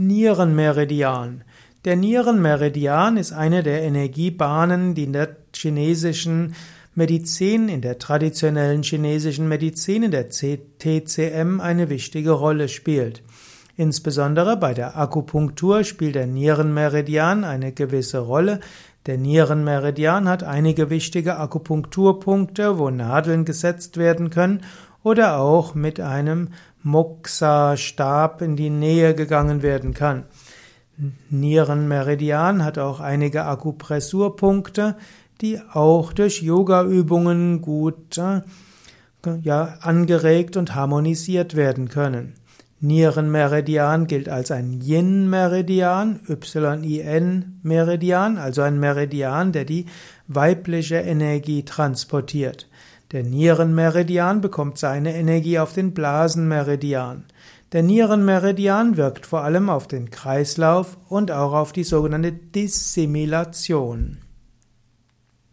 Nierenmeridian. Der Nierenmeridian ist eine der Energiebahnen, die in der chinesischen Medizin, in der traditionellen chinesischen Medizin, in der TCM eine wichtige Rolle spielt. Insbesondere bei der Akupunktur spielt der Nierenmeridian eine gewisse Rolle. Der Nierenmeridian hat einige wichtige Akupunkturpunkte, wo Nadeln gesetzt werden können oder auch mit einem Moxa-Stab in die Nähe gegangen werden kann. Nierenmeridian hat auch einige Akupressurpunkte, die auch durch Yoga-Übungen gut äh, ja, angeregt und harmonisiert werden können. Nierenmeridian gilt als ein Yin-Meridian, Y-I-N-Meridian, also ein Meridian, der die weibliche Energie transportiert. Der Nierenmeridian bekommt seine Energie auf den Blasenmeridian. Der Nierenmeridian wirkt vor allem auf den Kreislauf und auch auf die sogenannte Dissimilation.